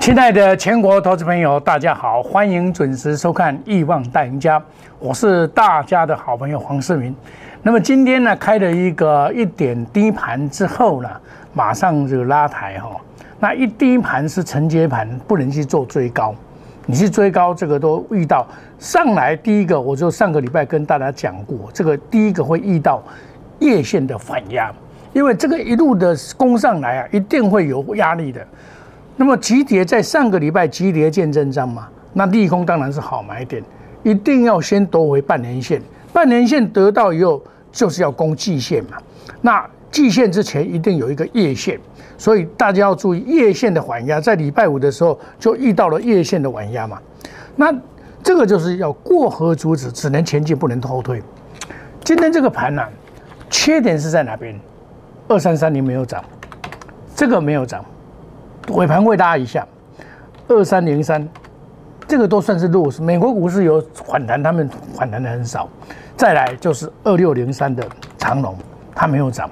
亲爱的全国投资朋友，大家好，欢迎准时收看《亿万大赢家》，我是大家的好朋友黄世明。那么今天呢，开了一个一点低盘之后呢，马上就拉抬哈。那一低盘是承接盘，不能去做追高。你去追高，这个都遇到上来第一个，我就上个礼拜跟大家讲过，这个第一个会遇到月线的反压，因为这个一路的攻上来啊，一定会有压力的。那么急跌在上个礼拜急跌见真章嘛？那利空当然是好买点，一定要先夺回半年线，半年线得到以后就是要攻季线嘛。那季线之前一定有一个月线，所以大家要注意月线的缓压，在礼拜五的时候就遇到了月线的缓压嘛。那这个就是要过河卒子，只能前进不能后退。今天这个盘呢，缺点是在哪边？二三三零没有涨，这个没有涨。尾盘会拉一下，二三零三，这个都算是弱势。美国股市有反弹，他们反弹的很少。再来就是二六零三的长龙，它没有涨。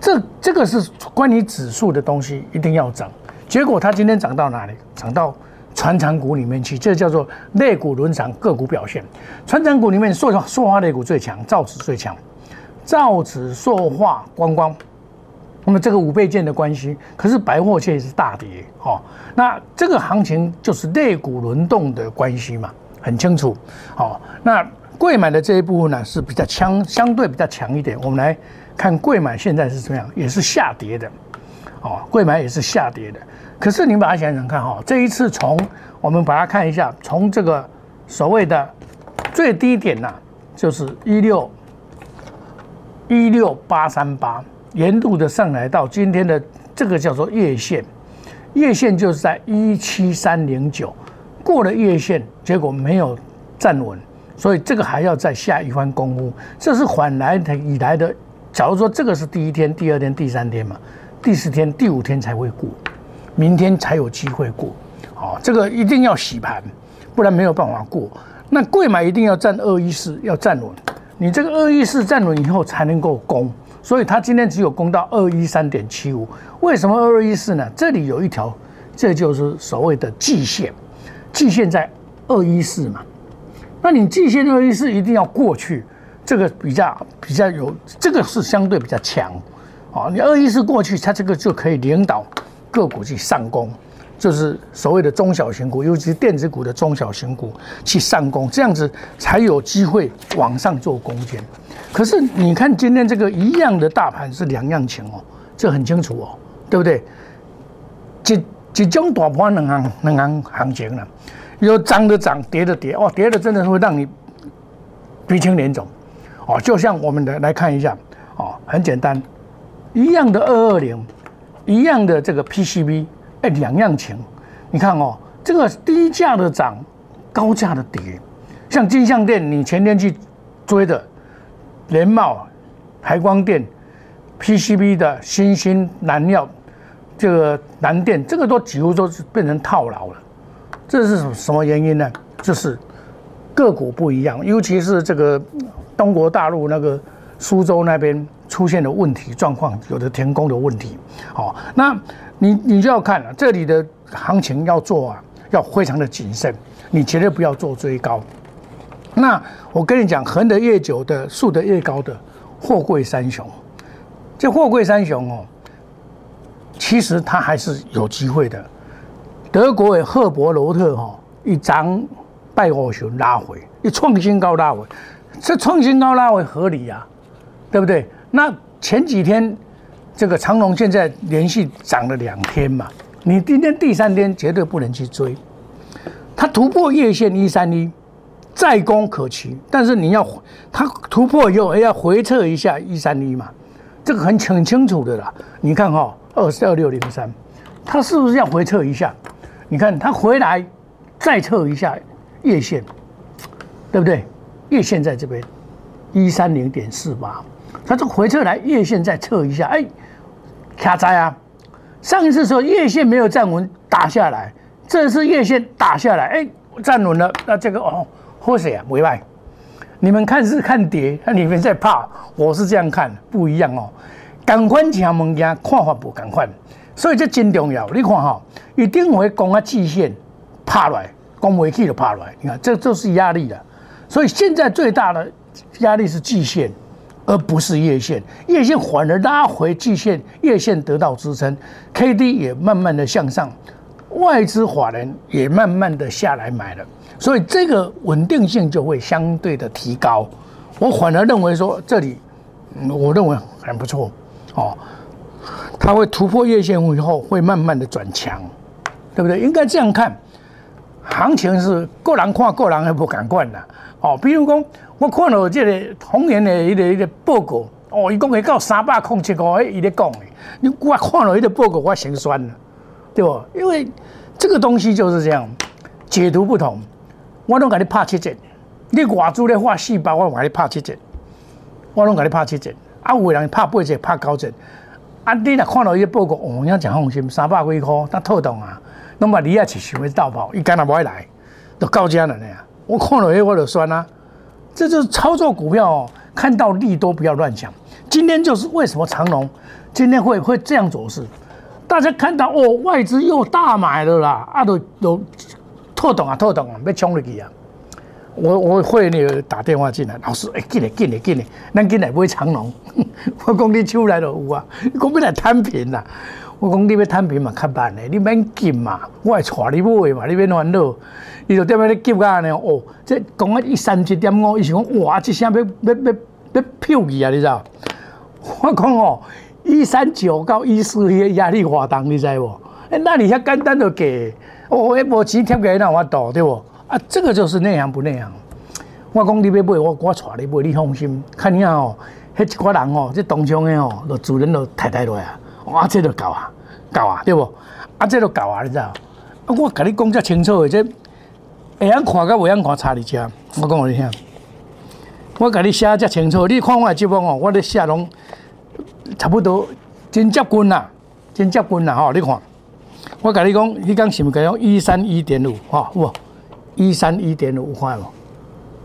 这这个是关于指数的东西，一定要涨。结果它今天涨到哪里？涨到船长股里面去，这叫做类股轮涨，个股表现。船长股里面塑塑化类股最强，造纸最强，造纸、塑化、观光。那么这个五倍券的关系，可是百货却是大跌，哦，那这个行情就是类股轮动的关系嘛，很清楚，好，那贵买的这一部分呢是比较强，相对比较强一点。我们来看贵买现在是怎么样，也是下跌的，哦，贵买也是下跌的。可是你把它想想看，哈，这一次从我们把它看一下，从这个所谓的最低点呐，就是一六一六八三八。沿路的上来到今天的这个叫做月线，月线就是在一七三零九，过了月线，结果没有站稳，所以这个还要再下一番功夫。这是缓来的以来的，假如说这个是第一天、第二天、第三天嘛，第四天、第五天才会过，明天才有机会过。好，这个一定要洗盘，不然没有办法过。那贵买一定要站二一四，要站稳，你这个二一四站稳以后才能够攻。所以它今天只有攻到二一三点七五，为什么二二一四呢？这里有一条，这就是所谓的季线，季线在二一四嘛。那你季线二一四一定要过去，这个比较比较有，这个是相对比较强，啊，你二一四过去，它这个就可以领导个股去上攻。就是所谓的中小型股，尤其是电子股的中小型股去上攻，这样子才有机会往上做攻坚。可是你看今天这个一样的大盘是两样情哦，这很清楚哦，对不对？几几种大盘两行两行行情了，有涨的涨，跌的跌，哦，跌的真的会让你鼻青脸肿哦。就像我们的来看一下哦，很简单，一样的二二零，一样的这个 PCB。哎，两样情，你看哦，这个低价的涨，高价的跌，像金相店，你前天去追的联茂、台光电、PCB 的新兴燃料，这个南电，这个都几乎都是变成套牢了。这是什么原因呢？就是个股不一样，尤其是这个中国大陆那个苏州那边出现的问题状况，有的停工的问题。好，那。你你就要看了，这里的行情要做啊，要非常的谨慎，你绝对不要做追高。那我跟你讲，横的越久的，竖的越高的，货柜三雄，这货柜三雄哦，其实它还是有机会的。德国的赫伯罗特哈一涨拜五熊拉回，一创新高拉回，这创新高拉回合理呀，对不对？那前几天。这个长龙现在连续涨了两天嘛，你今天第三天绝对不能去追，它突破月线一三一，再攻可期，但是你要它突破以后要回撤一下一三一嘛，这个很很清楚的啦。你看哈，二四二六零三，它是不是要回撤一下？你看它回来再测一下月线，对不对？月线在这边一三零点四八，它这回撤来月线再测一下，哎。卡在啊！上一次说月线没有站稳，打下来，这次月线打下来，哎，站稳了。那这个哦，或谁啊？委外，你们看是看跌，那你们在怕，我是这样看，不一样哦。同款一项物件看法不同款，所以这真重要。你看哈，一定会攻啊，季线怕来，讲未起就怕来。你看，这就是压力了。所以现在最大的压力是季线，而不是月线。月线反而拉回季线，月线得到支撑，K D 也慢慢的向上，外资法人也慢慢的下来买了，所以这个稳定性就会相对的提高。我反而认为说这里，我认为很不错哦，它会突破月线以后会慢慢的转强，对不对？应该这样看，行情是个人看个人还不敢管啦。哦，比如讲，我看到这个红岩的一个一个报告，哦，伊讲会到三百空七五，伊咧讲的，你我看了一个报告，我心酸了，对不？因为这个东西就是这样，解读不同，我拢给你拍七折，你外资咧画四百，我给你拍七折，我拢给你拍七折，啊，有人拍八折、拍九折，啊，你若看到一个报告，哦，你讲放心，三百几块，那透动啊，那么你也是想要倒跑，伊干那不会来，都高价了呢。我看了以后我就酸啊，这就是操作股票哦，看到利多不要乱想。今天就是为什么长隆今天会会这样走势？大家看到哦，外资又大买了啦，啊都都透懂啊透懂啊，要冲入去啊！我我会那个打电话进来，老师哎，进来进来进来，咱进来买长隆。我讲你手来了有啊，你讲要来摊平啦。我讲你要摊平嘛，较慢的，你免急嘛，我会带你买嘛，你免烦恼。伊就踮咧咧急啊呢，哦，这讲啊一三七点五，伊是讲哇，即声要要要要票去啊，你知道？我讲哦，一三九到一四迄压力活动，你知无？哎，那你遐简单就给，哦，一无钱贴给那我倒对不？啊，这个就是内行不内行。我讲你要买，我我带你买，你放心。看你啊哦，迄一寡人哦，这当中的哦，就主人都太太落啊。啊，这就够啊，够啊，对不？啊，这就够啊，你知道？啊，我跟你讲遮清楚的，这会晓看甲袂晓看差伫遮。我讲互你听，我跟你写遮清楚，你看我节目哦，我咧写拢差不多真接近啦，真接近啦吼。你看，我甲你讲，你讲是毋是讲用一三一点五？哈，有无？一三一点五块无？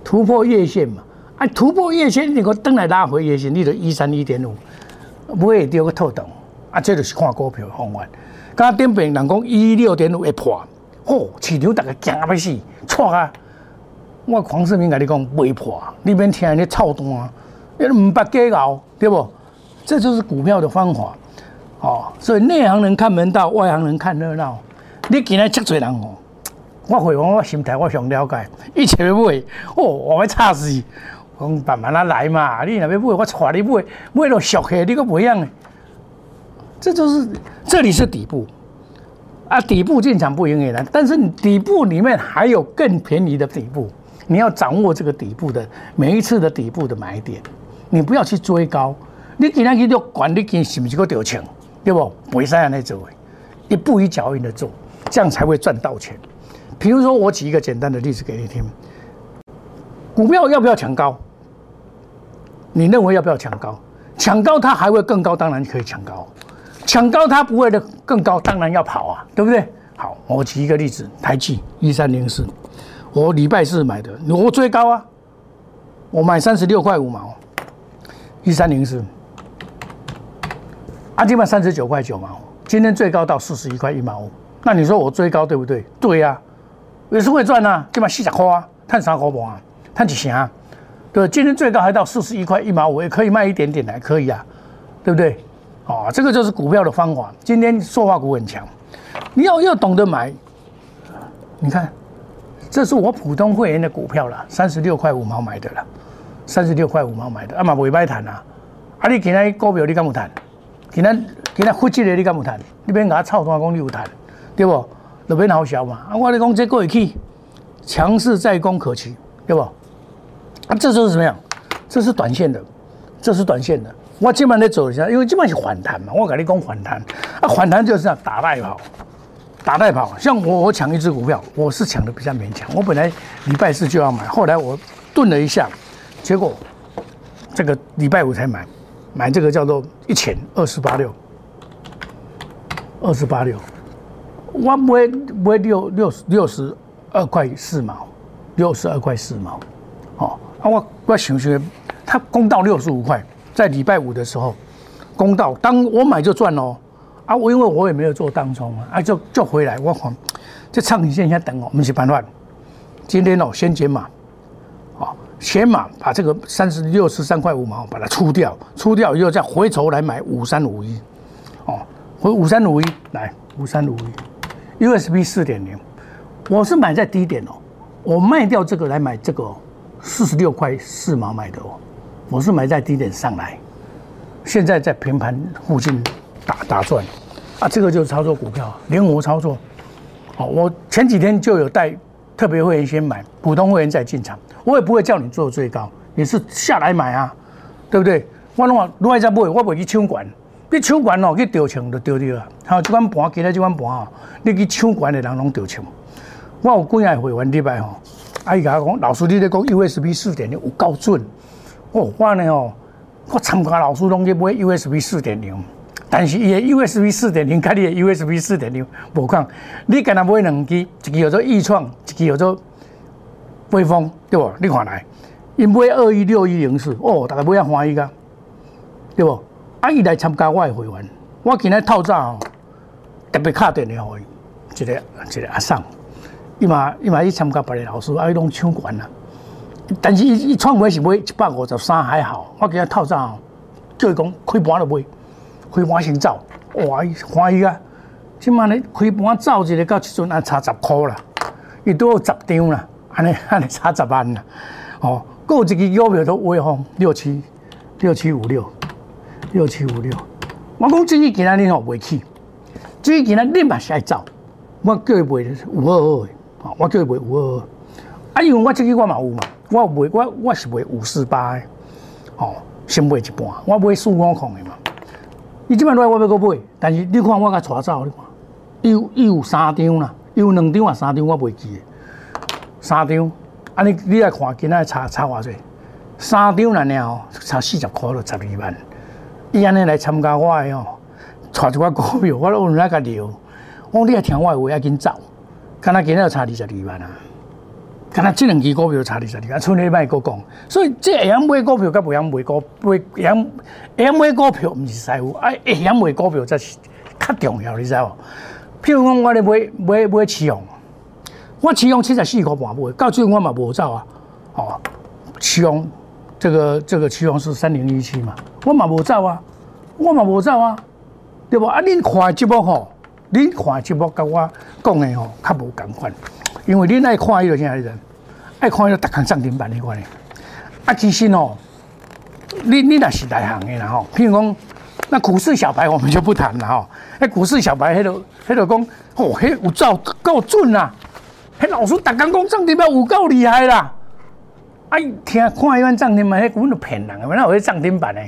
突破月线嘛？啊，突破月线，你个等来拉回月线，你就一三一点五，不会丢个透洞。啊，这就是看股票的方法。刚顶边人讲一六点五会破，哦，市场大家惊啊要死，错啊！我黄世明跟你讲未破，你免听你操蛋，你唔捌假熬，对不？这就是股票的方法，哦。所以内行人看门道，外行人看热闹。你今日这多人哦，我回望我心态，我想了解。一切要买，哦，我要差死。讲慢慢啊来嘛，你若要买，我带你买，买到俗气，你个不一样。这就是这里是底部啊，底部进场不容易难，但是底部里面还有更便宜的底部，你要掌握这个底部的每一次的底部的买点，你不要去追高，你今天去做管理金是不是个掉钱，对不？不会这样来做，一步一脚印的做，这样才会赚到钱。比如说，我举一个简单的例子给你听，股票要不要抢高？你认为要不要抢高？抢高它还会更高，当然可以抢高。抢高它不会的更高，当然要跑啊，对不对？好，我举一个例子，台积一三零四，我礼拜四买的，我最高啊，我买三十六块五毛，一三零四，啊，今晚三十九块九毛，今天最高到四十一块一毛五，那你说我追高对不对？对呀，也是会赚啊，今晚四十块啊，赚三块半啊，赚几钱啊？对，今天最高还到四十一块一毛五，也可以卖一点点来，可以啊，对不对？啊，这个就是股票的方法。今天塑化股很强，你要要懂得买。你看，这是我普通会员的股票了，三十六块五毛买的了，三十六块五毛买的，啊嘛未歹谈啊。啊，你今天股票你敢不谈？今天今天负债的你敢不谈？你别给他操作讲你有谈，对不？那边好笑嘛。啊，我你讲这过会去，强势再攻可期，对不？啊，这就是什么样？这是短线的，这是短线的。我基本上走一下，因为基本上是反弹嘛。我跟你讲反弹，啊，反弹就是这样打带跑，打带跑。像我，我抢一只股票，我是抢的比较勉强。我本来礼拜四就要买，后来我顿了一下，结果这个礼拜五才买，买这个叫做一千二四八六，二四八六，我买买六六六十二块四毛，六十二块四毛，哦，啊，我我想想，它攻到六十五块。在礼拜五的时候，公道，当我买就赚哦。啊，我因为我也没有做当中啊，啊就就回来，我看这长线先等哦，没是办法。今天哦，先减码，哦，先码把这个三十六十三块五毛把它出掉，出掉以后再回头来买五三五一，哦，回五三五一来五三五一，USB 四点零，我是买在低点哦，我卖掉这个来买这个四十六块四毛买的哦，我是买在低点上来，现在在平盘附近。打打转，啊，这个就是操作股票，灵活操作。好，我前几天就有带特别会员先买，普通会员再进场。我也不会叫你做最高，你是下来买啊，对不对？我拢话另外再买，我不会去抢管，你抢管哦，去掉钱就丢掉啊。好，这款盘，今日这款盘哦，你去抢管的人拢掉钱。我有几下会员礼拜吼，阿姨甲我讲，老师你咧讲 USB 四点零有够准。哦，我呢哦，我参加老师拢去买 USB 四点零。但是伊的 USB 四点零，跟你的 USB 四点零无共。你跟他买两支，一支叫做易创，一支叫做微风，对不？你看来，因买二一六一零四，哦，大家买啊欢喜噶，对不？啊，伊来参加我的会员，我今日透早哦，特别卡电话给伊，一个一个阿桑，伊嘛伊嘛去参加别的老师，啊，伊拢抢管啦。但是伊伊创买是买一百五十三还好，我今日透早叫伊讲开盘就买。开盘先走，哇！伊欢喜啊！即满咧开盘走一个到即阵啊，差十箍啦，伊都有十张啦，安尼 安尼差十万啦。哦，有一支股票都威风六七六七五六六七五六。我讲即支今仔日吼袂去，即支今仔日嘛是爱走。我叫伊卖五二二的，哦，我叫伊卖五二二。啊，因为我即支我嘛有嘛，我卖我我是卖五四八的，哦，先卖一半，我买四五空的嘛。伊即摆来我要搁买，但是你看我甲带走，你看，伊有伊有三张啦，有两张啊三张我袂记，三张，安尼你来看今仔差差偌济，三张来呢吼，差四十箍就十二万，伊安尼来参加我的哦，带一寡股票，我都有那个聊，我你来听我的话要紧走，敢若今仔差二十二万啊。敢若即两支股票差二十二，啊，剩你卖个讲，所以即会晓买股票，甲不晓买股，买会晓会晓买股票，毋是师傅，啊，会晓买股票则是较重要，你知无？譬如讲，我咧买买买起用，我起用七十四块半买，到最后我嘛无走啊，哦，起用这个这个起用是三零一七嘛，我嘛无走啊，我嘛无走啊，对不？啊，恁看节目吼，恁看节目甲我讲的吼，较无共款。因为你爱看迄个啥人，爱看迄个达康涨停板迄款的。啊，其实哦，你你若是内行的啦吼。譬如讲，那股市小白我们就不谈了吼。那股市小白迄个迄个讲，哦，迄有照够准啦。迄老师达康讲涨停板有够厉害啦。啊，听看迄款涨停板，迄根本就骗人的，哪有迄涨停板的？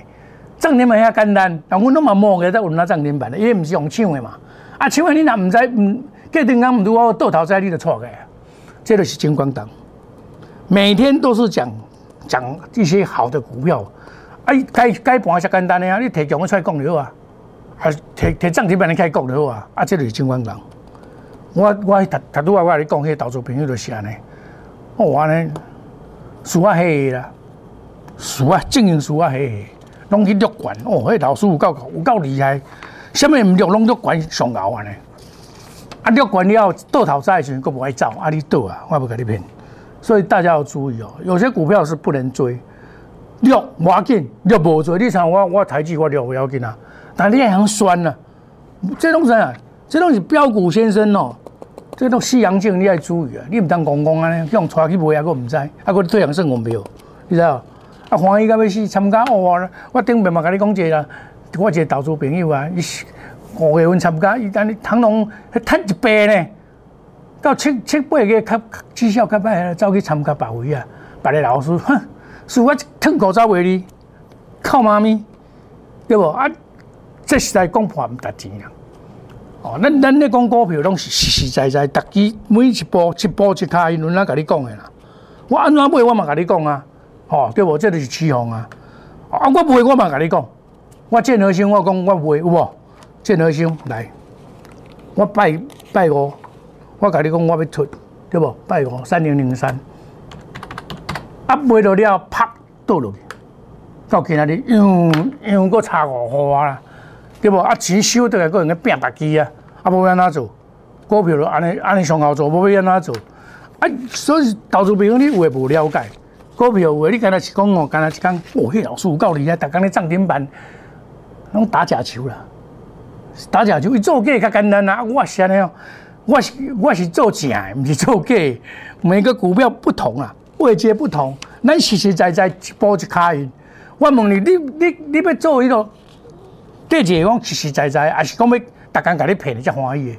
涨停板遐简单，但阮拢嘛摸个在有那涨停板的，因为毋是用抢的嘛。啊，抢的你若毋知毋，隔定讲毋拄我倒头栽你就错个。这个是金光党，每天都是讲讲一些好的股票，哎，该该盘是简单的啊，你提强我出来讲就好啊，啊提提涨停板你开讲就好啊，啊，这个是金光党，我我读读拄啊，我你讲，迄投资朋友就是安尼，我安尼输啊黑啦，输啊经营输啊黑，拢去录管。哦，迄老师有够有够厉害，什么唔录拢录管上熬安尼。啊，六管了倒头再时，佫不爱走，啊，你倒啊，我不跟你骗。所以大家要注意哦，有些股票是不能追。六我要紧，六无追，你像我我台积我六不要紧啊，但你还很酸呢。这东西啊，这东西标股先生哦，这种西洋镜你要注意啊，你唔当公公啊，用带去卖啊，佫唔知，啊，佫对阳胜我没有，你知道？啊，欢喜到要死，参加哦，我顶面嘛跟你讲者啦，我一个投资朋友啊，伊。五月份参加，伊但你唐龙还赚一倍呢，到七七八个较绩效较歹，走去参加别位啊，别个老师，哼，是我吞口罩为你，靠妈咪，对不？啊，这是在讲破唔值钱啊！哦，咱咱咧讲股票拢是实实在在，逐支每一步一步一卡，因轮哪甲你讲的啦。我安怎买，我嘛甲你讲啊，哦，对不？这就是起哄啊！啊，我买我嘛甲你讲，我建和兴我讲我买有无？建和兄来，我拜拜五，我甲你讲，我要出，对不？拜五三零零三，啊，卖到了，啪倒落去，到今仔日又又搁差五毫啊，对不？啊钱收得来，搁用个拼白机啊，啊无要安怎做？股票就安尼安尼上好做，无要安怎做？啊，所以投资朋友你有诶无了解？股票有诶，你敢若是讲哦，敢若是讲哦，迄老师有够厉害，逐工咧涨停板，拢打假球啦，打假球，伊做假较简单啊，我是安尼哦，我是我是做正诶，毋是做假。每个股票不同啊，位阶不同，咱实实在在一步一卡印。我问你，你你你要做迄个，第一个讲实实在在，还是讲要逐工甲你骗你才欢喜？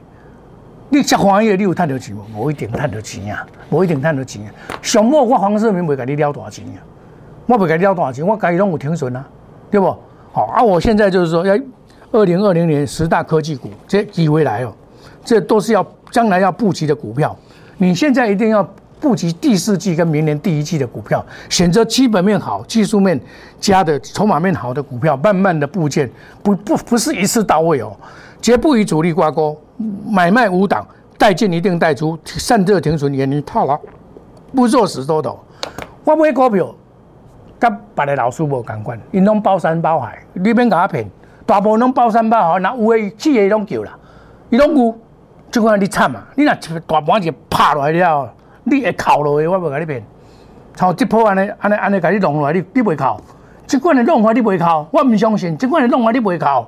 你才欢喜，你有趁到钱无？无一定趁到钱啊，无一定趁到钱啊。上末我黄世明袂甲你了大钱啊，我袂甲你了大钱，我家己拢有停损啊，对不？好啊，我现在就是说，要二零二零年十大科技股，这机会来哦，这都是要将来要布局的股票。你现在一定要布局第四季跟明年第一季的股票，选择基本面好、技术面加的、筹码面好的股票，慢慢的部件，不不不是一次到位哦，绝不与主力挂钩。买卖无档，带进一定带出，散热停损，远离套牢，不做死多头。我买股票，跟别的老师无共款，因拢包山包海，你免甲我骗，大部分拢包山包海，那有诶企业拢叫啦，伊拢有，即款你惨啊！你若大盘一拍落来了，你会哭落去，我袂甲你骗。像即波安尼安尼安尼甲你弄落来，你你袂哭？即款诶弄法你袂哭？我毋相信，即款诶弄法你袂哭？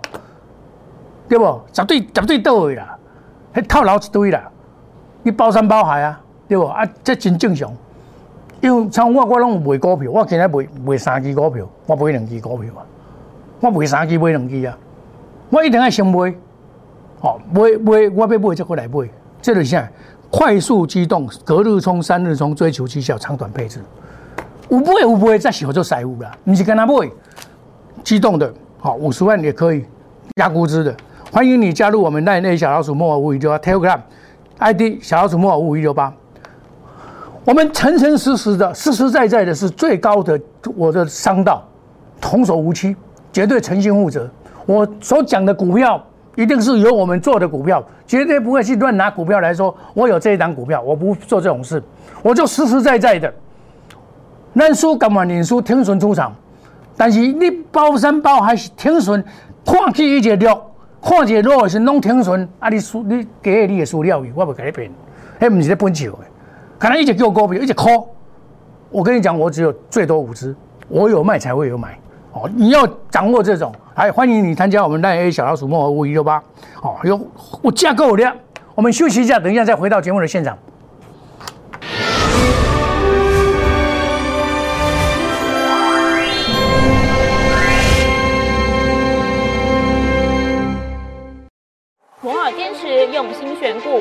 对无？绝对绝对到位啦！迄套牢一堆啦，你包山包海啊，对无？啊，这真正常。因为像我，我拢有卖股票，我今日卖卖三支股票，我买两支股票啊，我卖三支买两支啊，我一定要先买。哦，买买，我要买才过来买。这是啥？快速机动，隔日冲、三日冲，追求绩效，长短配置。有买有买，再小做财务啦，不是跟他买。机动的，好，五十万也可以，压估值的。欢迎你加入我们奈内小老鼠莫尔五一六八 Telegram ID 小老鼠莫尔五一六八。我们诚诚实实的、实实在在的是最高的我的商道，童叟无欺，绝对诚信负责。我所讲的股票一定是由我们做的股票，绝对不会去乱拿股票来说。我有这一档股票，我不做这种事，我就实实在在的认输，干嘛认输？停损出场，但是你包山包海是停损，看起一节六。看一个落是拢停损，啊！你输你给你的输了，我袂给你骗，迄毋是咧本笑的。可能一直叫股票，一直哭。我跟你讲，我只有最多五只，我有卖才会有买。哦，你要掌握这种，还欢迎你参加我们赖 A 小老鼠莫五一六八。哦，有我架构的。我们休息一下，等一下再回到节目的现场。用心选股，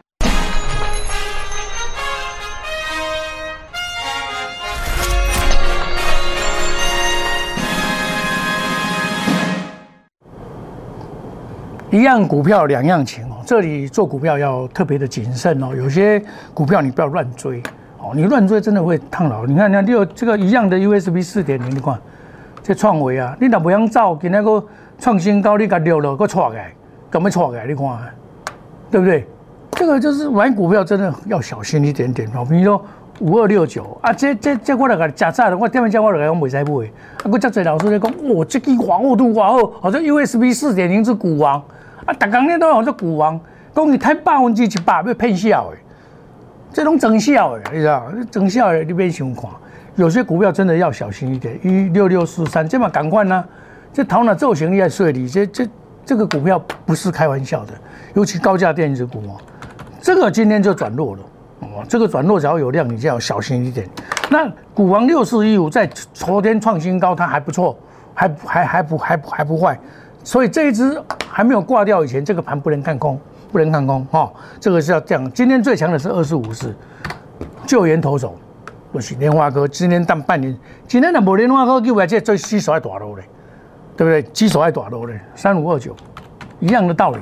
一样股票两样情哦，这里做股票要特别的谨慎哦。有些股票你不要乱追哦，你乱追真的会烫牢。你看，你看，你有这个一样的 USB 四点零，你看这创维啊，你若不想走，今那个创新高，你甲溜了，个错来，干么错来？你看，对不对？这个就是买股票真的要小心一点点哦。比如说五二六九啊，这这这我来个假债的，我点面叫我来讲未使买。啊，我真侪老师在讲，哇，这个华厚度华厚，好像 USB 四点零是股王。啊，逐工咧都好做股王，讲你太百分之一百要骗笑的，这种真笑的，你知道？真笑的你别想看，有些股票真的要小心一点。一六六四三，这嘛赶快呢？这头脑造型也税里，这这这个股票不是开玩笑的，尤其高价电子股哦，这个今天就转弱了哦。这个转弱只要有量，你就要小心一点。那股王六四一五在昨天创新高，它还不错，还还还不还还不坏，所以这一只还没有挂掉以前，这个盘不能看空，不能看空哈。这个是要这样。今天最强的是二四五四，救援投手，不是莲花哥。今天当半年，今天的无莲花哥，就来这最基手爱大路嘞，对不对？基手爱大路嘞，三五二九，一样的道理。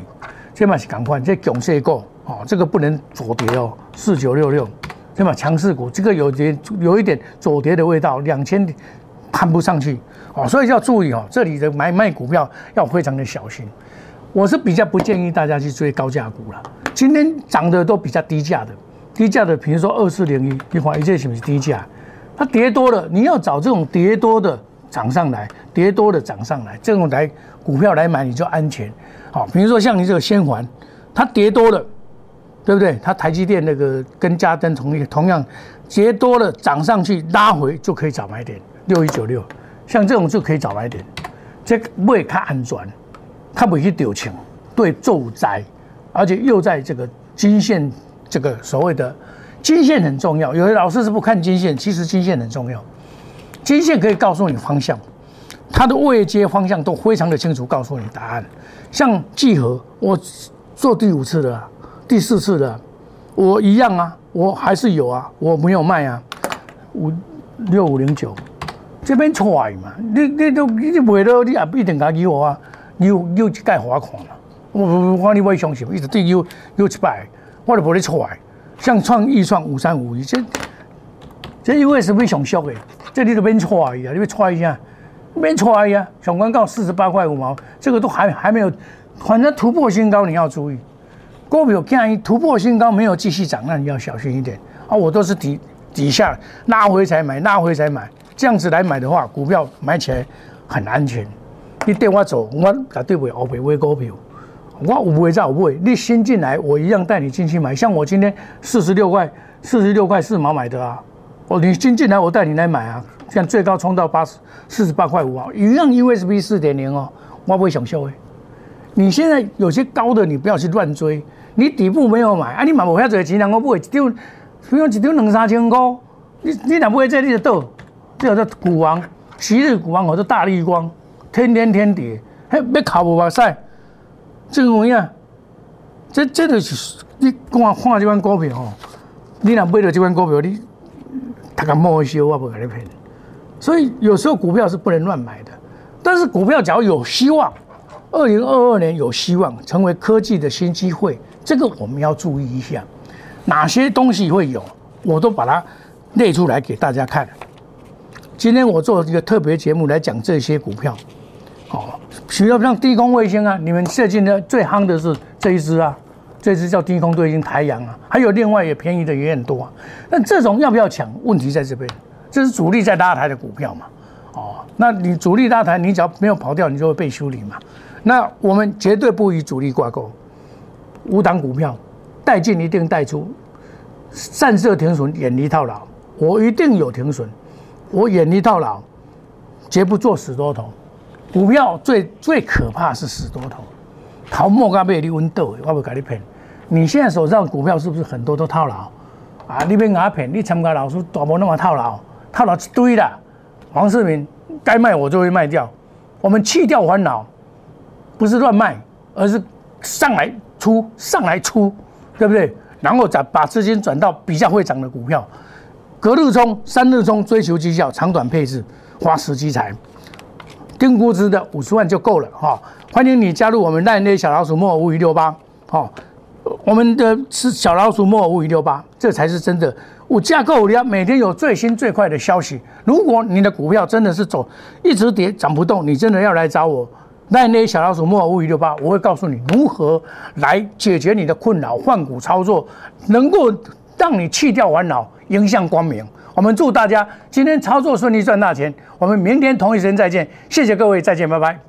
这嘛是赶快，这强势股哦，这个不能左跌哦，四九六六。对吧？强势股这个有点有一点左跌的味道，两千攀不上去哦，所以要注意哦，这里的买卖股票要非常的小心。我是比较不建议大家去追高价股了。今天涨的都比较低价的，低价的，比如说二四零一，你怀疑这是不是低价？它跌多了，你要找这种跌多的涨上来，跌多的涨上来，这种来股票来买你就安全。好，比如说像你这个先环，它跌多了。对不对？它台积电那个跟嘉登同一同样，跌多了涨上去拉回就可以找买点，六一九六，像这种就可以找买点，这会较安全，它不会去丢钱，对重灾，而且又在这个金线这个所谓的金线很重要，有的老师是不看金线，其实金线很重要，金线可以告诉你方向，它的位阶方向都非常的清楚，告诉你答案。像聚合，我做第五次了。第四次的，我一样啊，我还是有啊，我没有卖啊，五六五零九，这边出嘛，你你都你卖了，你也不一定敢给我啊，有有一盖罚款嘛，我我我你不会相信，一直对有有一百，我都不会出来，像创预算五三五一，这这因为是非常俗的，这你都边出来啊，你别出一下，边出来呀，上关到四十八块五毛，这个都还还没有，反正突破新高，你要注意。股票建议突破新高没有继续涨，那你要小心一点啊！我都是底底下拉回才买，拉回才买，这样子来买的话，股票买起来很安全。你带我走，我绝对不会后悔买股票。我有不会再有不会，你新进来，我一样带你进去买。像我今天四十六块，四十六块四毛买的啊。哦，你新进来，我带你来买啊。像最高冲到八十四十八块五啊，一样 USB 四点零哦，我不会想笑诶。你现在有些高的，你不要去乱追。你底部没有买，啊，你买无遐侪钱，人我买一张，比如一张两三千块，你你若买这你就倒，这叫做股王，昔日股王或者大力光，天天天跌，嘿，要考无目屎，这个样，这这就是你看看这款股票吼，你若买到这款股票，你他敢冒修，我不给你骗。所以有时候股票是不能乱买的，但是股票只要有希望，二零二二年有希望成为科技的新机会。这个我们要注意一下，哪些东西会有，我都把它列出来给大家看。今天我做一个特别节目来讲这些股票，哦，比如像低空卫星啊，你们最近呢最夯的是这一只啊，这只叫低空卫星太阳啊，还有另外也便宜的也很多啊。那这种要不要抢？问题在这边，这是主力在拉抬的股票嘛，哦，那你主力拉抬，你只要没有跑掉，你就会被修理嘛。那我们绝对不与主力挂钩。五档股票，带进一定带出，散射停损，远离套牢。我一定有停损，我远离套牢，绝不做死多头。股票最最可怕是死多头，逃莫干贝你温斗，我不给你骗。你现在手上股票是不是很多都套牢？啊，你别给他骗，你参加老师大部那么套牢，套牢一堆的。黄世明该卖我就会卖掉，我们去掉烦恼，不是乱卖，而是上来。出上来出，对不对？然后再把资金转到比较会涨的股票，隔日冲、三日冲，追求绩效，长短配置，花时机财，定估值的五十万就够了哈。欢迎你加入我们赖内小老鼠莫五五六八，哈，我们的是小老鼠莫五五六八，这才是真的。我架构你要每天有最新最快的消息。如果你的股票真的是走一直跌涨不动，你真的要来找我。那那些小老鼠莫五五六八，我会告诉你如何来解决你的困扰，换股操作能够让你弃掉烦恼，迎向光明。我们祝大家今天操作顺利，赚大钱。我们明天同一时间再见，谢谢各位，再见，拜拜。